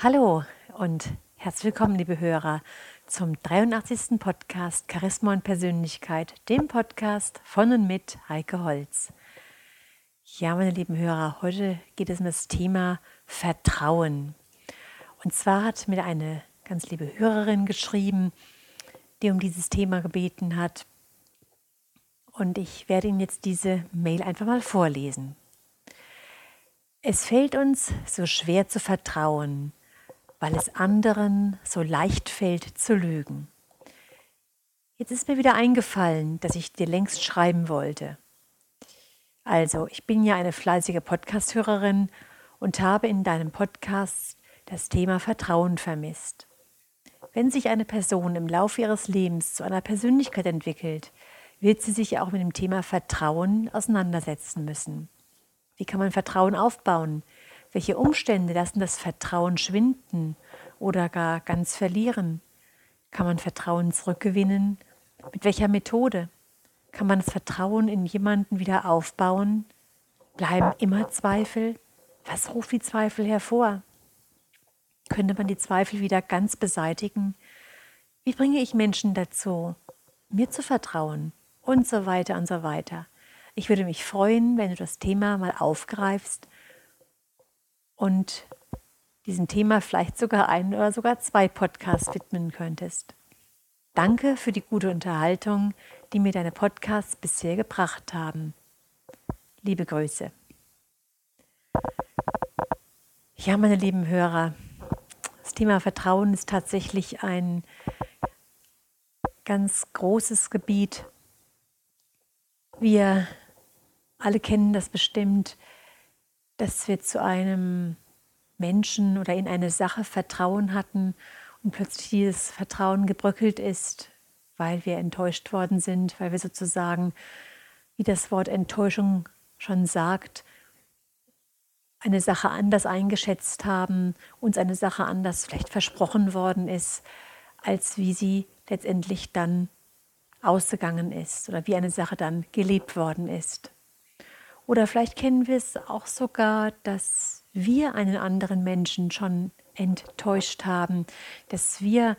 Hallo und herzlich willkommen, liebe Hörer, zum 83. Podcast Charisma und Persönlichkeit, dem Podcast von und mit Heike Holz. Ja, meine lieben Hörer, heute geht es um das Thema Vertrauen. Und zwar hat mir eine ganz liebe Hörerin geschrieben, die um dieses Thema gebeten hat. Und ich werde Ihnen jetzt diese Mail einfach mal vorlesen. Es fällt uns so schwer zu vertrauen, weil es anderen so leicht fällt zu lügen. Jetzt ist mir wieder eingefallen, dass ich dir längst schreiben wollte. Also, ich bin ja eine fleißige Podcast-Hörerin und habe in deinem Podcast das Thema Vertrauen vermisst. Wenn sich eine Person im Laufe ihres Lebens zu einer Persönlichkeit entwickelt, wird sie sich auch mit dem Thema Vertrauen auseinandersetzen müssen. Wie kann man Vertrauen aufbauen? Welche Umstände lassen das Vertrauen schwinden oder gar ganz verlieren? Kann man Vertrauen zurückgewinnen? Mit welcher Methode? Kann man das Vertrauen in jemanden wieder aufbauen? Bleiben immer Zweifel? Was ruft die Zweifel hervor? Könnte man die Zweifel wieder ganz beseitigen? Wie bringe ich Menschen dazu, mir zu vertrauen? Und so weiter und so weiter. Ich würde mich freuen, wenn du das Thema mal aufgreifst und diesem Thema vielleicht sogar ein oder sogar zwei Podcasts widmen könntest. Danke für die gute Unterhaltung, die mir deine Podcasts bisher gebracht haben. Liebe Grüße. Ja, meine lieben Hörer, das Thema Vertrauen ist tatsächlich ein ganz großes Gebiet. Wir alle kennen das bestimmt dass wir zu einem Menschen oder in eine Sache Vertrauen hatten und plötzlich dieses Vertrauen gebröckelt ist, weil wir enttäuscht worden sind, weil wir sozusagen, wie das Wort Enttäuschung schon sagt, eine Sache anders eingeschätzt haben, uns eine Sache anders vielleicht versprochen worden ist, als wie sie letztendlich dann ausgegangen ist oder wie eine Sache dann gelebt worden ist. Oder vielleicht kennen wir es auch sogar, dass wir einen anderen Menschen schon enttäuscht haben, dass wir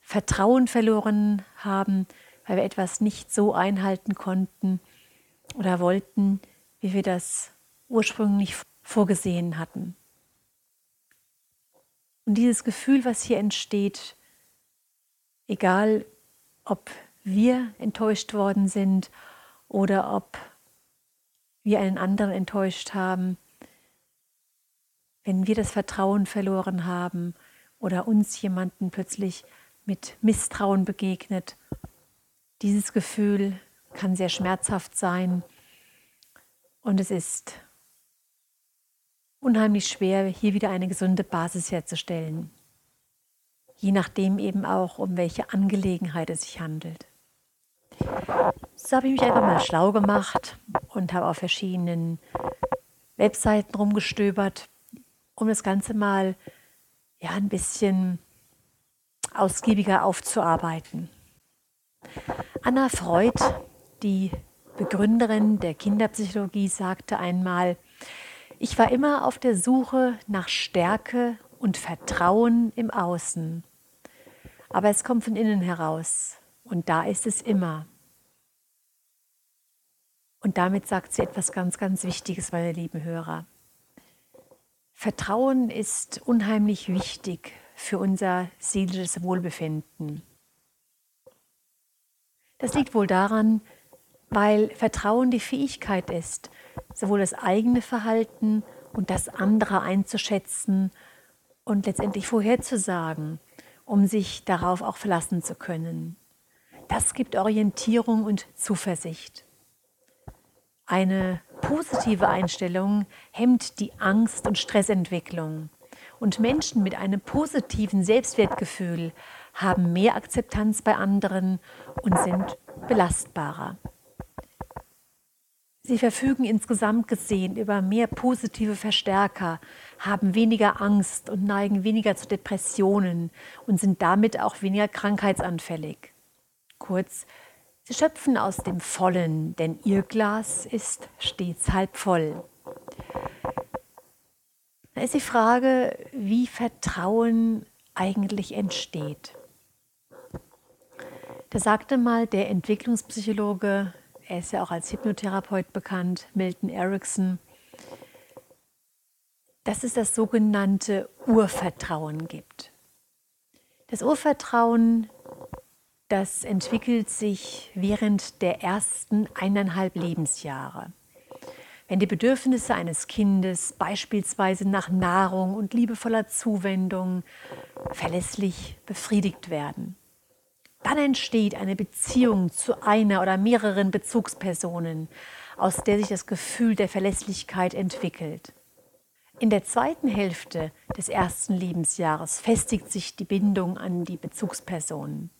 Vertrauen verloren haben, weil wir etwas nicht so einhalten konnten oder wollten, wie wir das ursprünglich vorgesehen hatten. Und dieses Gefühl, was hier entsteht, egal ob wir enttäuscht worden sind oder ob wir einen anderen enttäuscht haben, wenn wir das Vertrauen verloren haben oder uns jemanden plötzlich mit Misstrauen begegnet. Dieses Gefühl kann sehr schmerzhaft sein und es ist unheimlich schwer, hier wieder eine gesunde Basis herzustellen, je nachdem eben auch, um welche Angelegenheit es sich handelt. So habe ich mich einfach mal schlau gemacht und habe auf verschiedenen Webseiten rumgestöbert, um das Ganze mal ja, ein bisschen ausgiebiger aufzuarbeiten. Anna Freud, die Begründerin der Kinderpsychologie, sagte einmal, ich war immer auf der Suche nach Stärke und Vertrauen im Außen. Aber es kommt von innen heraus und da ist es immer. Und damit sagt sie etwas ganz, ganz Wichtiges, meine lieben Hörer. Vertrauen ist unheimlich wichtig für unser seelisches Wohlbefinden. Das liegt wohl daran, weil Vertrauen die Fähigkeit ist, sowohl das eigene Verhalten und das andere einzuschätzen und letztendlich vorherzusagen, um sich darauf auch verlassen zu können. Das gibt Orientierung und Zuversicht. Eine positive Einstellung hemmt die Angst- und Stressentwicklung. Und Menschen mit einem positiven Selbstwertgefühl haben mehr Akzeptanz bei anderen und sind belastbarer. Sie verfügen insgesamt gesehen über mehr positive Verstärker, haben weniger Angst und neigen weniger zu Depressionen und sind damit auch weniger krankheitsanfällig. Kurz, Sie schöpfen aus dem Vollen, denn ihr Glas ist stets halb voll. Da ist die Frage, wie Vertrauen eigentlich entsteht. Da sagte mal der Entwicklungspsychologe, er ist ja auch als Hypnotherapeut bekannt, Milton Erickson, dass es das sogenannte Urvertrauen gibt. Das Urvertrauen, das entwickelt sich während der ersten eineinhalb Lebensjahre. Wenn die Bedürfnisse eines Kindes beispielsweise nach Nahrung und liebevoller Zuwendung verlässlich befriedigt werden. Dann entsteht eine Beziehung zu einer oder mehreren Bezugspersonen, aus der sich das Gefühl der Verlässlichkeit entwickelt. In der zweiten Hälfte des ersten Lebensjahres festigt sich die Bindung an die Bezugspersonen.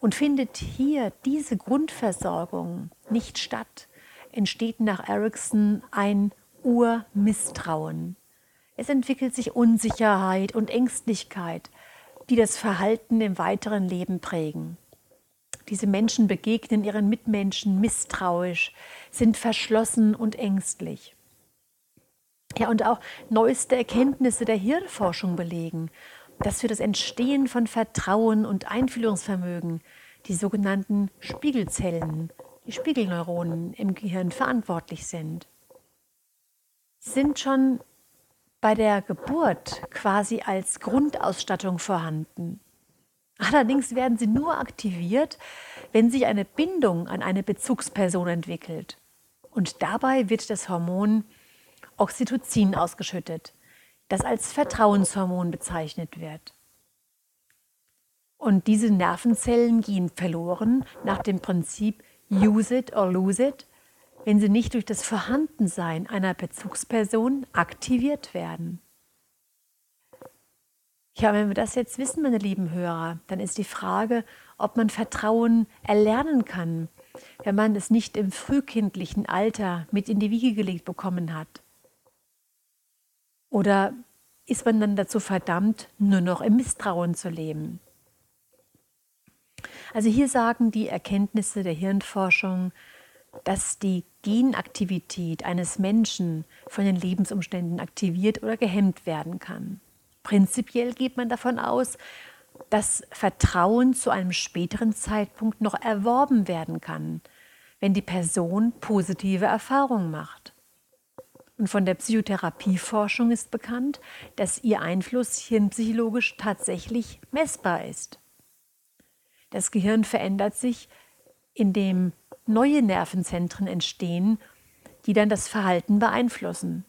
Und findet hier diese Grundversorgung nicht statt, entsteht nach Erickson ein Urmisstrauen. Es entwickelt sich Unsicherheit und Ängstlichkeit, die das Verhalten im weiteren Leben prägen. Diese Menschen begegnen ihren Mitmenschen misstrauisch, sind verschlossen und ängstlich. Ja, und auch neueste Erkenntnisse der Hirnforschung belegen, dass für das Entstehen von Vertrauen und Einfühlungsvermögen die sogenannten Spiegelzellen, die Spiegelneuronen im Gehirn verantwortlich sind. Sie sind schon bei der Geburt quasi als Grundausstattung vorhanden. Allerdings werden sie nur aktiviert, wenn sich eine Bindung an eine Bezugsperson entwickelt. Und dabei wird das Hormon Oxytocin ausgeschüttet, das als Vertrauenshormon bezeichnet wird. Und diese Nervenzellen gehen verloren nach dem Prinzip Use it or lose it wenn sie nicht durch das Vorhandensein einer Bezugsperson aktiviert werden. Ja, wenn wir das jetzt wissen, meine lieben Hörer, dann ist die Frage, ob man Vertrauen erlernen kann, wenn man es nicht im frühkindlichen Alter mit in die Wiege gelegt bekommen hat. Oder ist man dann dazu verdammt, nur noch im Misstrauen zu leben? Also hier sagen die Erkenntnisse der Hirnforschung, dass die Genaktivität eines Menschen von den Lebensumständen aktiviert oder gehemmt werden kann. Prinzipiell geht man davon aus, dass Vertrauen zu einem späteren Zeitpunkt noch erworben werden kann, wenn die Person positive Erfahrungen macht. Und von der Psychotherapieforschung ist bekannt, dass ihr Einfluss hirnpsychologisch tatsächlich messbar ist. Das Gehirn verändert sich, indem neue Nervenzentren entstehen, die dann das Verhalten beeinflussen.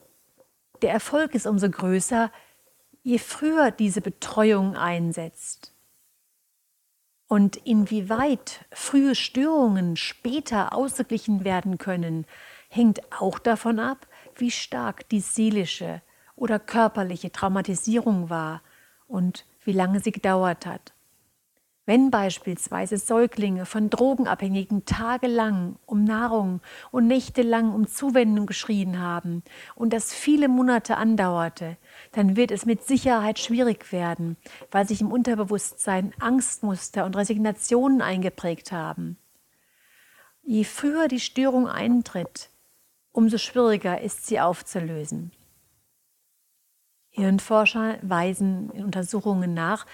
Der Erfolg ist umso größer, je früher diese Betreuung einsetzt. Und inwieweit frühe Störungen später ausgeglichen werden können, hängt auch davon ab, wie stark die seelische oder körperliche Traumatisierung war und wie lange sie gedauert hat. Wenn beispielsweise Säuglinge von Drogenabhängigen tagelang um Nahrung und nächtelang um Zuwendung geschrien haben und das viele Monate andauerte, dann wird es mit Sicherheit schwierig werden, weil sich im Unterbewusstsein Angstmuster und Resignationen eingeprägt haben. Je früher die Störung eintritt, umso schwieriger ist sie aufzulösen. Hirnforscher weisen in Untersuchungen nach,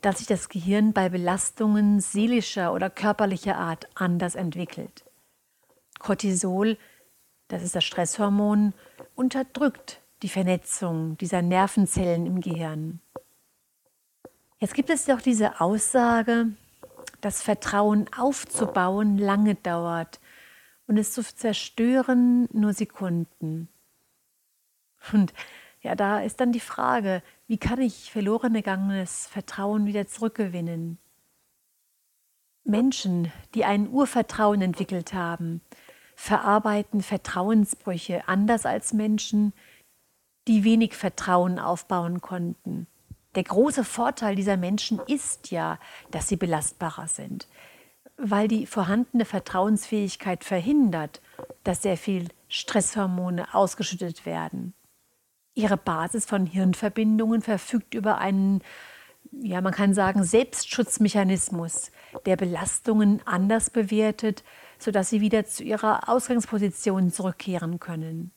dass sich das Gehirn bei Belastungen seelischer oder körperlicher Art anders entwickelt. Cortisol, das ist das Stresshormon, unterdrückt die Vernetzung dieser Nervenzellen im Gehirn. Jetzt gibt es doch diese Aussage, dass Vertrauen aufzubauen lange dauert und es zu zerstören nur Sekunden. Und ja, da ist dann die Frage, wie kann ich verloren gegangenes Vertrauen wieder zurückgewinnen? Menschen, die ein Urvertrauen entwickelt haben, verarbeiten Vertrauensbrüche anders als Menschen, die wenig Vertrauen aufbauen konnten. Der große Vorteil dieser Menschen ist ja, dass sie belastbarer sind, weil die vorhandene Vertrauensfähigkeit verhindert, dass sehr viel Stresshormone ausgeschüttet werden. Ihre Basis von Hirnverbindungen verfügt über einen, ja, man kann sagen, Selbstschutzmechanismus, der Belastungen anders bewertet, sodass sie wieder zu ihrer Ausgangsposition zurückkehren können.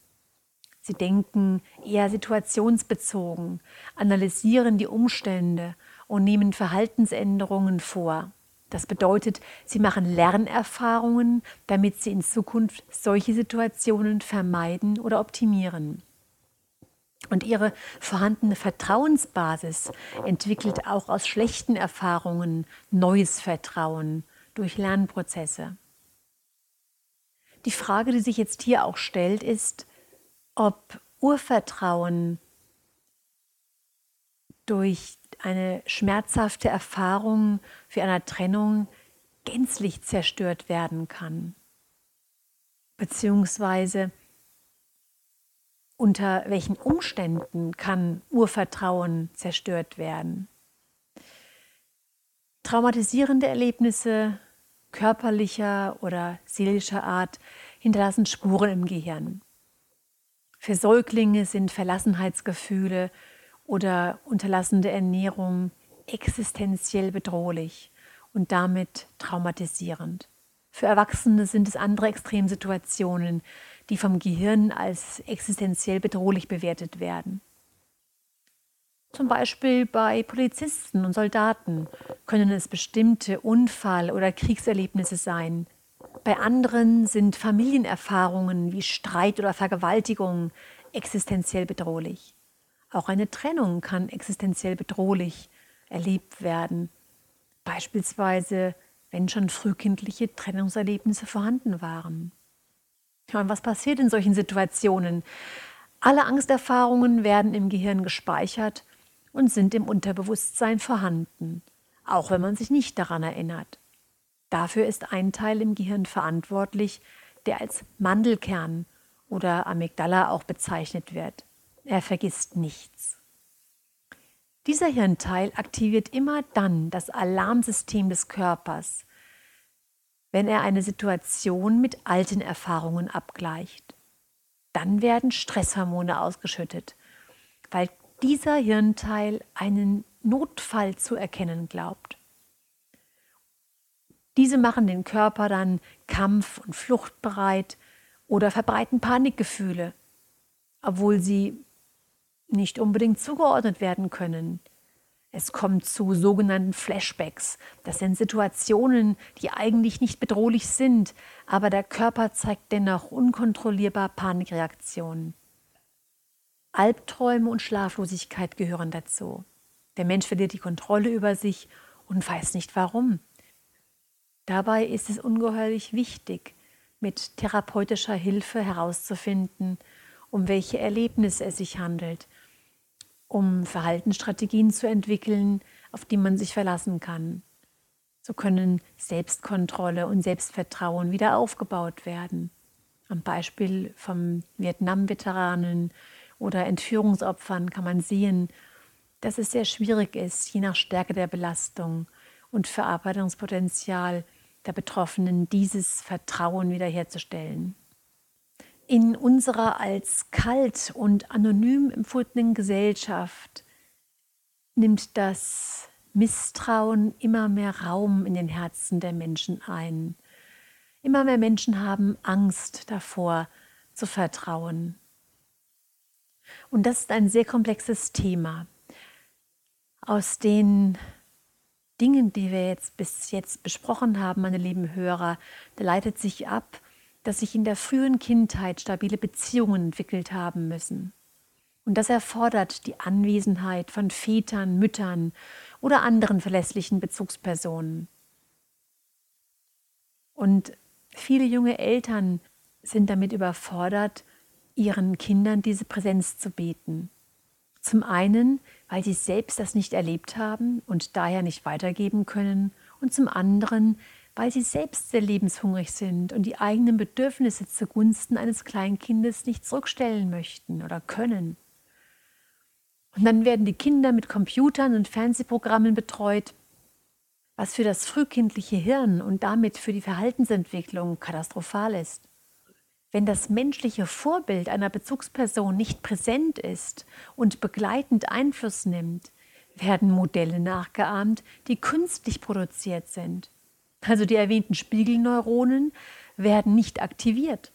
Sie denken eher situationsbezogen, analysieren die Umstände und nehmen Verhaltensänderungen vor. Das bedeutet, sie machen Lernerfahrungen, damit sie in Zukunft solche Situationen vermeiden oder optimieren. Und ihre vorhandene Vertrauensbasis entwickelt auch aus schlechten Erfahrungen neues Vertrauen durch Lernprozesse. Die Frage, die sich jetzt hier auch stellt, ist, ob Urvertrauen durch eine schmerzhafte Erfahrung für eine Trennung gänzlich zerstört werden kann. Beziehungsweise unter welchen Umständen kann Urvertrauen zerstört werden. Traumatisierende Erlebnisse körperlicher oder seelischer Art hinterlassen Spuren im Gehirn. Für Säuglinge sind Verlassenheitsgefühle oder unterlassene Ernährung existenziell bedrohlich und damit traumatisierend. Für Erwachsene sind es andere Extremsituationen, die vom Gehirn als existenziell bedrohlich bewertet werden. Zum Beispiel bei Polizisten und Soldaten können es bestimmte Unfall- oder Kriegserlebnisse sein, bei anderen sind Familienerfahrungen wie Streit oder Vergewaltigung existenziell bedrohlich. Auch eine Trennung kann existenziell bedrohlich erlebt werden. Beispielsweise, wenn schon frühkindliche Trennungserlebnisse vorhanden waren. Ja, und was passiert in solchen Situationen? Alle Angsterfahrungen werden im Gehirn gespeichert und sind im Unterbewusstsein vorhanden, auch wenn man sich nicht daran erinnert. Dafür ist ein Teil im Gehirn verantwortlich, der als Mandelkern oder Amygdala auch bezeichnet wird. Er vergisst nichts. Dieser Hirnteil aktiviert immer dann das Alarmsystem des Körpers, wenn er eine Situation mit alten Erfahrungen abgleicht. Dann werden Stresshormone ausgeschüttet, weil dieser Hirnteil einen Notfall zu erkennen glaubt. Diese machen den Körper dann kampf- und fluchtbereit oder verbreiten Panikgefühle, obwohl sie nicht unbedingt zugeordnet werden können. Es kommt zu sogenannten Flashbacks. Das sind Situationen, die eigentlich nicht bedrohlich sind, aber der Körper zeigt dennoch unkontrollierbar Panikreaktionen. Albträume und Schlaflosigkeit gehören dazu. Der Mensch verliert die Kontrolle über sich und weiß nicht warum. Dabei ist es ungeheuerlich wichtig, mit therapeutischer Hilfe herauszufinden, um welche Erlebnisse es sich handelt, um Verhaltensstrategien zu entwickeln, auf die man sich verlassen kann. So können Selbstkontrolle und Selbstvertrauen wieder aufgebaut werden. Am Beispiel vom Vietnam-Veteranen oder Entführungsopfern kann man sehen, dass es sehr schwierig ist, je nach Stärke der Belastung und Verarbeitungspotenzial der Betroffenen dieses Vertrauen wiederherzustellen. In unserer als kalt und anonym empfundenen Gesellschaft nimmt das Misstrauen immer mehr Raum in den Herzen der Menschen ein. Immer mehr Menschen haben Angst davor zu vertrauen. Und das ist ein sehr komplexes Thema, aus den Dingen, die wir jetzt bis jetzt besprochen haben, meine lieben Hörer, da leitet sich ab, dass sich in der frühen Kindheit stabile Beziehungen entwickelt haben müssen. Und das erfordert die Anwesenheit von Vätern, Müttern oder anderen verlässlichen Bezugspersonen. Und viele junge Eltern sind damit überfordert, ihren Kindern diese Präsenz zu bieten. Zum einen, weil sie selbst das nicht erlebt haben und daher nicht weitergeben können, und zum anderen, weil sie selbst sehr lebenshungrig sind und die eigenen Bedürfnisse zugunsten eines Kleinkindes nicht zurückstellen möchten oder können. Und dann werden die Kinder mit Computern und Fernsehprogrammen betreut, was für das frühkindliche Hirn und damit für die Verhaltensentwicklung katastrophal ist. Wenn das menschliche Vorbild einer Bezugsperson nicht präsent ist und begleitend Einfluss nimmt, werden Modelle nachgeahmt, die künstlich produziert sind. Also die erwähnten Spiegelneuronen werden nicht aktiviert.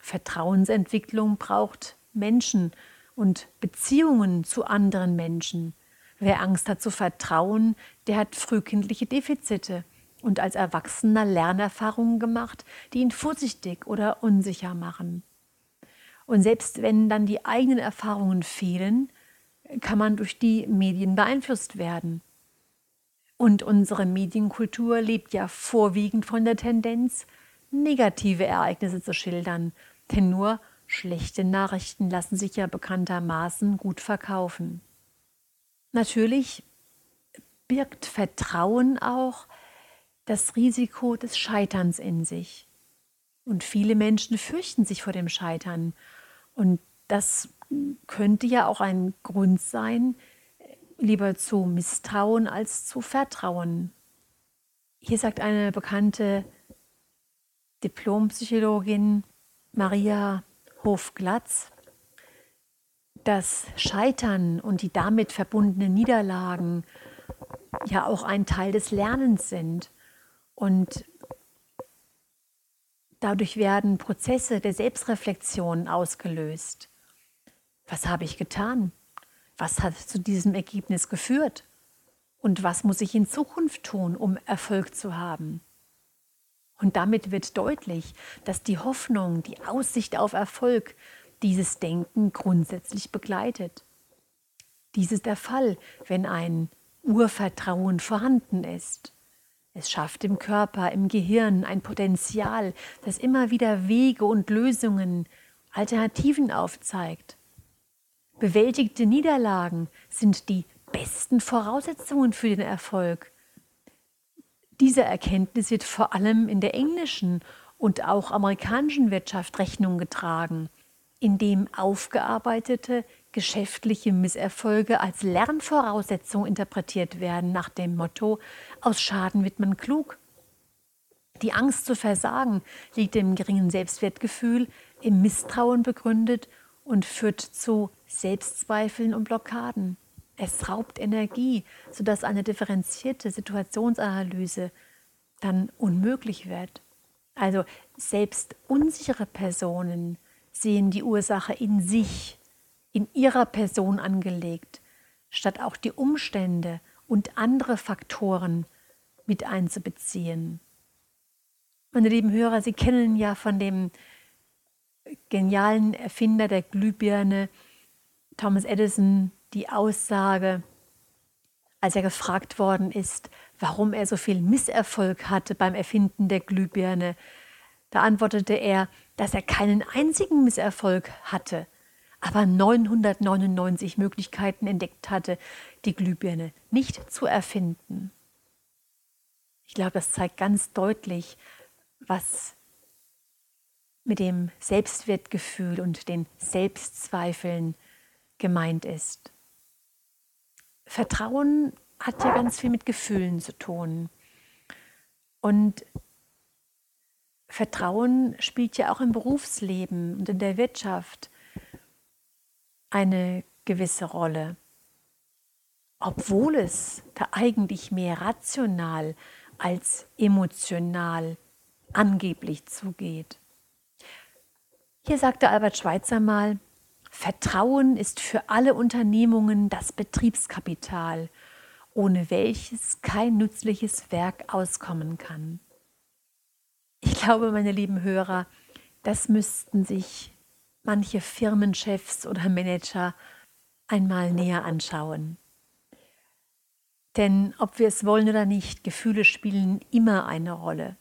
Vertrauensentwicklung braucht Menschen und Beziehungen zu anderen Menschen. Wer Angst hat zu vertrauen, der hat frühkindliche Defizite und als Erwachsener Lernerfahrungen gemacht, die ihn vorsichtig oder unsicher machen. Und selbst wenn dann die eigenen Erfahrungen fehlen, kann man durch die Medien beeinflusst werden. Und unsere Medienkultur lebt ja vorwiegend von der Tendenz, negative Ereignisse zu schildern, denn nur schlechte Nachrichten lassen sich ja bekanntermaßen gut verkaufen. Natürlich birgt Vertrauen auch das Risiko des Scheiterns in sich. Und viele Menschen fürchten sich vor dem Scheitern. Und das könnte ja auch ein Grund sein, lieber zu misstrauen als zu vertrauen. Hier sagt eine bekannte Diplompsychologin Maria Hofglatz, dass Scheitern und die damit verbundenen Niederlagen ja auch ein Teil des Lernens sind. Und dadurch werden Prozesse der Selbstreflexion ausgelöst. Was habe ich getan? Was hat zu diesem Ergebnis geführt? Und was muss ich in Zukunft tun, um Erfolg zu haben? Und damit wird deutlich, dass die Hoffnung, die Aussicht auf Erfolg dieses Denken grundsätzlich begleitet. Dies ist der Fall, wenn ein Urvertrauen vorhanden ist. Es schafft im Körper, im Gehirn ein Potenzial, das immer wieder Wege und Lösungen, Alternativen aufzeigt. Bewältigte Niederlagen sind die besten Voraussetzungen für den Erfolg. Diese Erkenntnis wird vor allem in der englischen und auch amerikanischen Wirtschaft Rechnung getragen, indem aufgearbeitete geschäftliche Misserfolge als Lernvoraussetzung interpretiert werden nach dem Motto, aus Schaden wird man klug. Die Angst zu versagen liegt im geringen Selbstwertgefühl, im Misstrauen begründet und führt zu Selbstzweifeln und Blockaden. Es raubt Energie, sodass eine differenzierte Situationsanalyse dann unmöglich wird. Also selbst unsichere Personen sehen die Ursache in sich in ihrer Person angelegt, statt auch die Umstände und andere Faktoren mit einzubeziehen. Meine lieben Hörer, Sie kennen ja von dem genialen Erfinder der Glühbirne, Thomas Edison, die Aussage, als er gefragt worden ist, warum er so viel Misserfolg hatte beim Erfinden der Glühbirne. Da antwortete er, dass er keinen einzigen Misserfolg hatte, aber 999 Möglichkeiten entdeckt hatte, die Glühbirne nicht zu erfinden. Ich glaube, das zeigt ganz deutlich, was mit dem Selbstwertgefühl und den Selbstzweifeln gemeint ist. Vertrauen hat ja ganz viel mit Gefühlen zu tun. Und Vertrauen spielt ja auch im Berufsleben und in der Wirtschaft eine gewisse Rolle, obwohl es da eigentlich mehr rational als emotional angeblich zugeht. Hier sagte Albert Schweitzer mal, Vertrauen ist für alle Unternehmungen das Betriebskapital, ohne welches kein nützliches Werk auskommen kann. Ich glaube, meine lieben Hörer, das müssten sich manche Firmenchefs oder Manager einmal näher anschauen. Denn ob wir es wollen oder nicht, Gefühle spielen immer eine Rolle,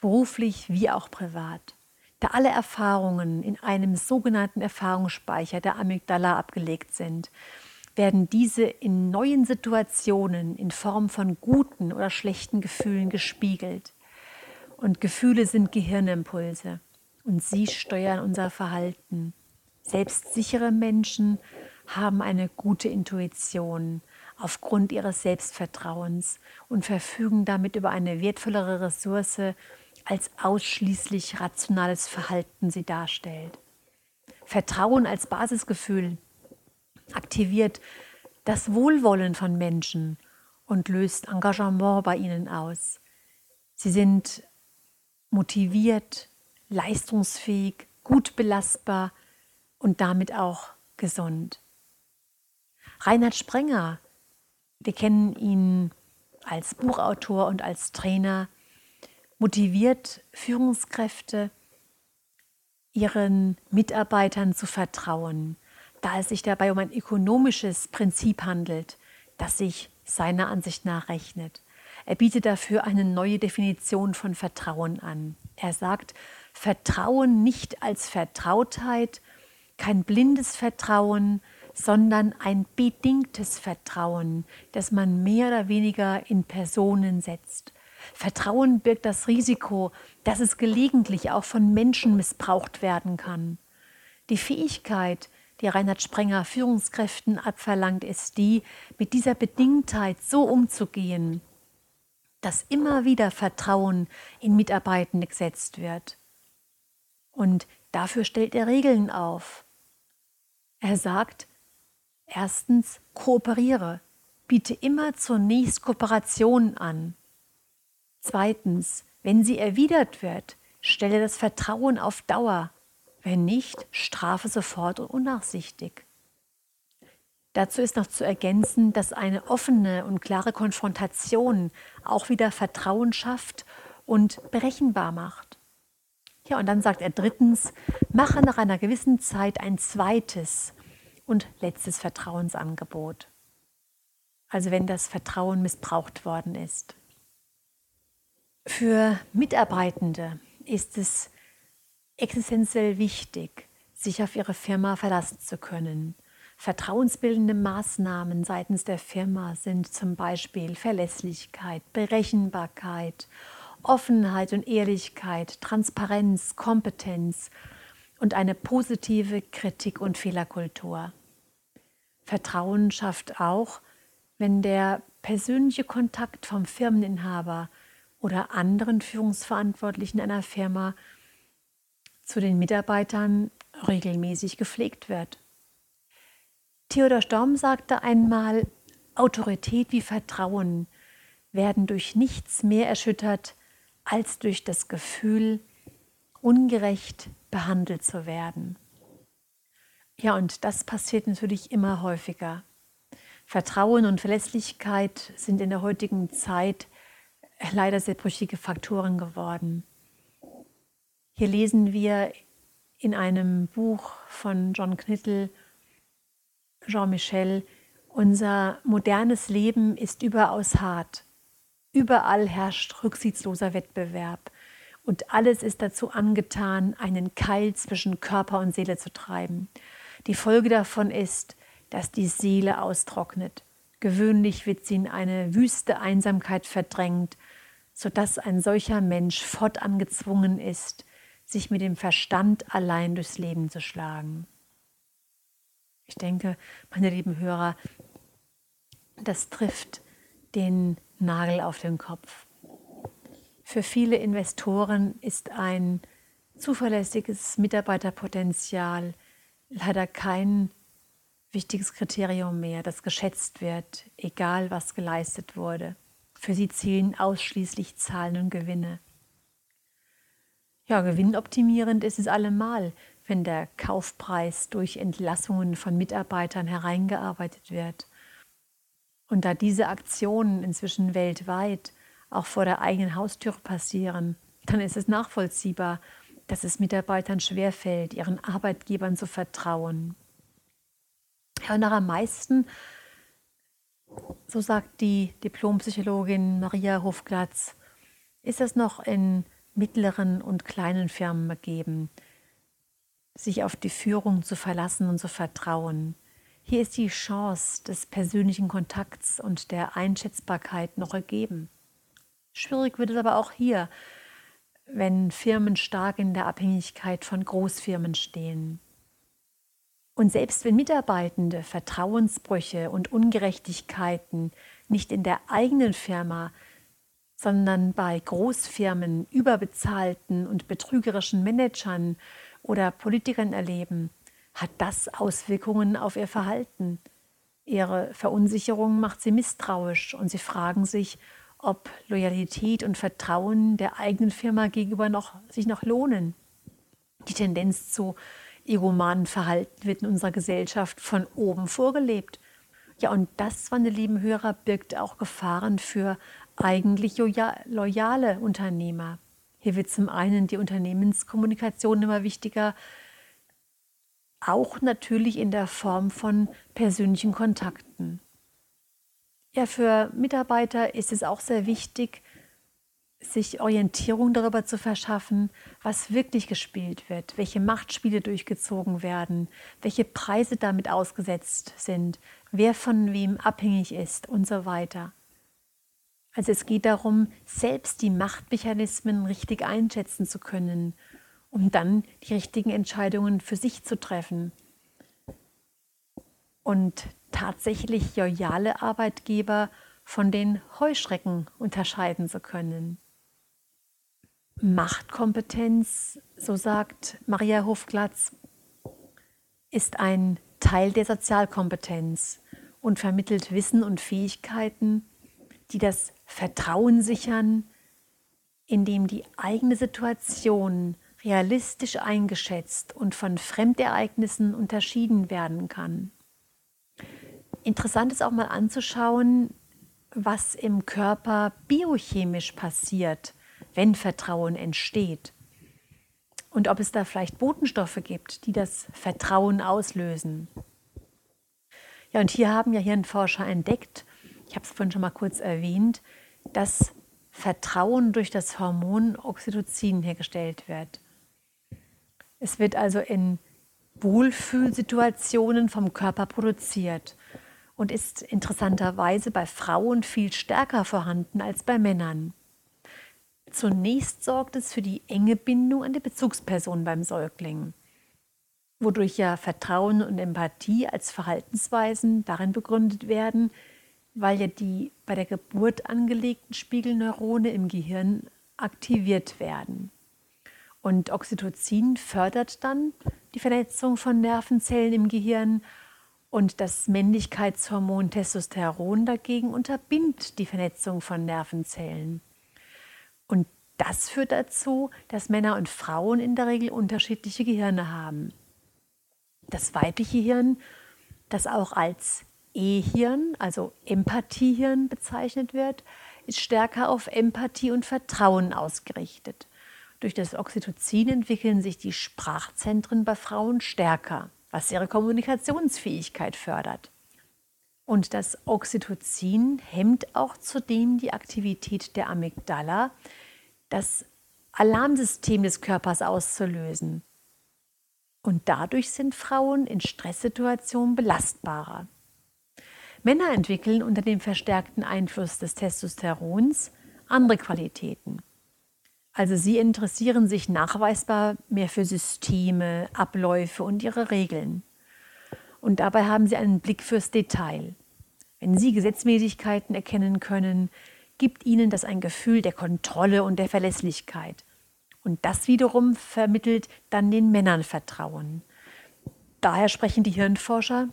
beruflich wie auch privat. Da alle Erfahrungen in einem sogenannten Erfahrungsspeicher der Amygdala abgelegt sind, werden diese in neuen Situationen in Form von guten oder schlechten Gefühlen gespiegelt. Und Gefühle sind Gehirnimpulse und sie steuern unser Verhalten. Selbstsichere Menschen haben eine gute Intuition aufgrund ihres Selbstvertrauens und verfügen damit über eine wertvollere Ressource, als ausschließlich rationales Verhalten sie darstellt. Vertrauen als Basisgefühl aktiviert das Wohlwollen von Menschen und löst Engagement bei ihnen aus. Sie sind motiviert, leistungsfähig, gut belastbar und damit auch gesund. Reinhard Sprenger, wir kennen ihn als Buchautor und als Trainer, motiviert Führungskräfte, ihren Mitarbeitern zu vertrauen, da es sich dabei um ein ökonomisches Prinzip handelt, das sich seiner Ansicht nach rechnet. Er bietet dafür eine neue Definition von Vertrauen an. Er sagt, Vertrauen nicht als Vertrautheit, kein blindes Vertrauen, sondern ein bedingtes Vertrauen, das man mehr oder weniger in Personen setzt. Vertrauen birgt das Risiko, dass es gelegentlich auch von Menschen missbraucht werden kann. Die Fähigkeit, die Reinhard Sprenger Führungskräften abverlangt, ist die, mit dieser Bedingtheit so umzugehen, dass immer wieder Vertrauen in Mitarbeitende gesetzt wird. Und dafür stellt er Regeln auf. Er sagt, erstens, kooperiere, biete immer zunächst Kooperation an. Zweitens, wenn sie erwidert wird, stelle das Vertrauen auf Dauer. Wenn nicht, strafe sofort und unnachsichtig. Dazu ist noch zu ergänzen, dass eine offene und klare Konfrontation auch wieder Vertrauen schafft und berechenbar macht. Ja, und dann sagt er drittens, mache nach einer gewissen Zeit ein zweites und letztes Vertrauensangebot. Also wenn das Vertrauen missbraucht worden ist. Für Mitarbeitende ist es existenziell wichtig, sich auf ihre Firma verlassen zu können. Vertrauensbildende Maßnahmen seitens der Firma sind zum Beispiel Verlässlichkeit, Berechenbarkeit, Offenheit und Ehrlichkeit, Transparenz, Kompetenz und eine positive Kritik- und Fehlerkultur. Vertrauen schafft auch, wenn der persönliche Kontakt vom Firmeninhaber oder anderen Führungsverantwortlichen einer Firma zu den Mitarbeitern regelmäßig gepflegt wird. Theodor Storm sagte einmal, Autorität wie Vertrauen werden durch nichts mehr erschüttert als durch das Gefühl, ungerecht behandelt zu werden. Ja, und das passiert natürlich immer häufiger. Vertrauen und Verlässlichkeit sind in der heutigen Zeit leider sehr brüchige Faktoren geworden. Hier lesen wir in einem Buch von John Knittel, Jean Michel, unser modernes Leben ist überaus hart. Überall herrscht rücksichtsloser Wettbewerb und alles ist dazu angetan, einen Keil zwischen Körper und Seele zu treiben. Die Folge davon ist, dass die Seele austrocknet. Gewöhnlich wird sie in eine wüste Einsamkeit verdrängt, sodass ein solcher Mensch fortan gezwungen ist, sich mit dem Verstand allein durchs Leben zu schlagen. Ich denke, meine lieben Hörer, das trifft den Nagel auf den Kopf. Für viele Investoren ist ein zuverlässiges Mitarbeiterpotenzial leider kein wichtiges Kriterium mehr, das geschätzt wird, egal was geleistet wurde. Für sie zählen ausschließlich Zahlen und Gewinne. Ja, gewinnoptimierend ist es allemal, wenn der Kaufpreis durch Entlassungen von Mitarbeitern hereingearbeitet wird. Und da diese Aktionen inzwischen weltweit auch vor der eigenen Haustür passieren, dann ist es nachvollziehbar, dass es Mitarbeitern schwerfällt, ihren Arbeitgebern zu vertrauen. Ja, und am meisten, so sagt die Diplompsychologin Maria Hofglatz, ist es noch in mittleren und kleinen Firmen gegeben, sich auf die Führung zu verlassen und zu vertrauen. Hier ist die Chance des persönlichen Kontakts und der Einschätzbarkeit noch ergeben. Schwierig wird es aber auch hier, wenn Firmen stark in der Abhängigkeit von Großfirmen stehen. Und selbst wenn Mitarbeitende Vertrauensbrüche und Ungerechtigkeiten nicht in der eigenen Firma, sondern bei Großfirmen, überbezahlten und betrügerischen Managern oder Politikern erleben, hat das Auswirkungen auf ihr Verhalten. Ihre Verunsicherung macht sie misstrauisch und sie fragen sich, ob Loyalität und Vertrauen der eigenen Firma gegenüber noch, sich noch lohnen. Die Tendenz zu egomanen Verhalten wird in unserer Gesellschaft von oben vorgelebt. Ja, und das, meine lieben Hörer, birgt auch Gefahren für eigentlich loyale Unternehmer. Hier wird zum einen die Unternehmenskommunikation immer wichtiger, auch natürlich in der Form von persönlichen Kontakten. Ja, für Mitarbeiter ist es auch sehr wichtig, sich Orientierung darüber zu verschaffen, was wirklich gespielt wird, welche Machtspiele durchgezogen werden, welche Preise damit ausgesetzt sind, wer von wem abhängig ist und so weiter. Also es geht darum, selbst die Machtmechanismen richtig einschätzen zu können, um dann die richtigen Entscheidungen für sich zu treffen. Und tatsächlich loyale Arbeitgeber von den Heuschrecken unterscheiden zu können. Machtkompetenz, so sagt Maria Hofglatz, ist ein Teil der Sozialkompetenz und vermittelt Wissen und Fähigkeiten, die das Vertrauen sichern, indem die eigene Situation realistisch eingeschätzt und von Fremdereignissen unterschieden werden kann. Interessant ist auch mal anzuschauen, was im Körper biochemisch passiert, wenn Vertrauen entsteht. Und ob es da vielleicht Botenstoffe gibt, die das Vertrauen auslösen. Ja, und hier haben ja Hirnforscher entdeckt, ich habe es vorhin schon mal kurz erwähnt, dass Vertrauen durch das Hormon Oxytocin hergestellt wird. Es wird also in Wohlfühlsituationen vom Körper produziert und ist interessanterweise bei Frauen viel stärker vorhanden als bei Männern. Zunächst sorgt es für die enge Bindung an die Bezugsperson beim Säugling, wodurch ja Vertrauen und Empathie als Verhaltensweisen darin begründet werden, weil ja die bei der Geburt angelegten Spiegelneurone im Gehirn aktiviert werden. Und Oxytocin fördert dann die Vernetzung von Nervenzellen im Gehirn und das Männlichkeitshormon Testosteron dagegen unterbindet die Vernetzung von Nervenzellen. Und das führt dazu, dass Männer und Frauen in der Regel unterschiedliche Gehirne haben. Das weibliche Hirn, das auch als E-Hirn, also Empathiehirn bezeichnet wird, ist stärker auf Empathie und Vertrauen ausgerichtet. Durch das Oxytocin entwickeln sich die Sprachzentren bei Frauen stärker, was ihre Kommunikationsfähigkeit fördert. Und das Oxytocin hemmt auch zudem die Aktivität der Amygdala, das Alarmsystem des Körpers auszulösen. Und dadurch sind Frauen in Stresssituationen belastbarer. Männer entwickeln unter dem verstärkten Einfluss des Testosterons andere Qualitäten. Also sie interessieren sich nachweisbar mehr für Systeme, Abläufe und ihre Regeln und dabei haben sie einen Blick fürs Detail. Wenn sie Gesetzmäßigkeiten erkennen können, gibt ihnen das ein Gefühl der Kontrolle und der Verlässlichkeit. Und das wiederum vermittelt dann den Männern Vertrauen. Daher sprechen die Hirnforscher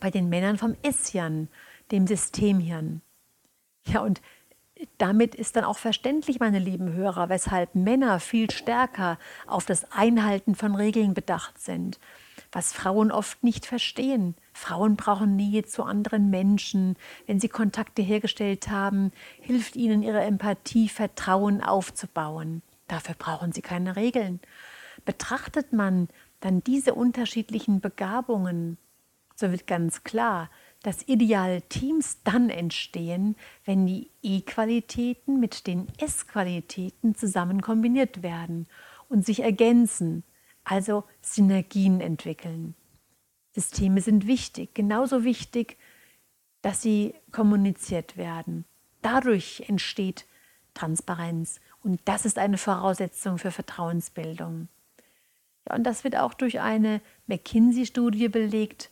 bei den Männern vom S-Hirn, dem Systemhirn. Ja, und damit ist dann auch verständlich, meine lieben Hörer, weshalb Männer viel stärker auf das Einhalten von Regeln bedacht sind was Frauen oft nicht verstehen. Frauen brauchen Nähe zu anderen Menschen. Wenn sie Kontakte hergestellt haben, hilft ihnen ihre Empathie, Vertrauen aufzubauen. Dafür brauchen sie keine Regeln. Betrachtet man dann diese unterschiedlichen Begabungen, so wird ganz klar, dass ideale Teams dann entstehen, wenn die E-Qualitäten mit den S-Qualitäten zusammen kombiniert werden und sich ergänzen also Synergien entwickeln. Systeme sind wichtig, genauso wichtig, dass sie kommuniziert werden. Dadurch entsteht Transparenz und das ist eine Voraussetzung für Vertrauensbildung. Ja, und das wird auch durch eine McKinsey-Studie belegt,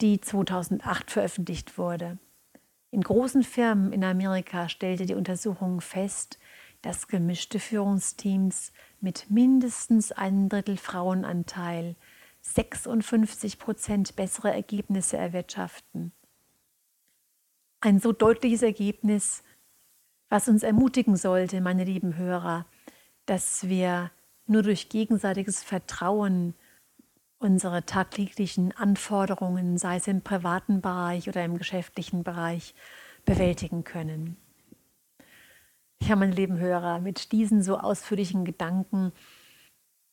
die 2008 veröffentlicht wurde. In großen Firmen in Amerika stellte die Untersuchung fest, dass gemischte Führungsteams mit mindestens einem Drittel Frauenanteil 56 Prozent bessere Ergebnisse erwirtschaften. Ein so deutliches Ergebnis, was uns ermutigen sollte, meine lieben Hörer, dass wir nur durch gegenseitiges Vertrauen unsere tagtäglichen Anforderungen, sei es im privaten Bereich oder im geschäftlichen Bereich, bewältigen können. Ja, meine lieben Hörer, mit diesen so ausführlichen Gedanken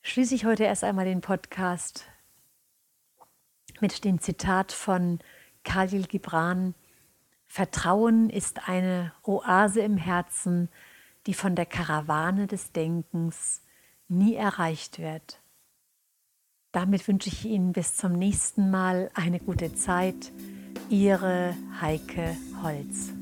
schließe ich heute erst einmal den Podcast mit dem Zitat von Khalil Gibran. Vertrauen ist eine Oase im Herzen, die von der Karawane des Denkens nie erreicht wird. Damit wünsche ich Ihnen bis zum nächsten Mal eine gute Zeit. Ihre Heike Holz.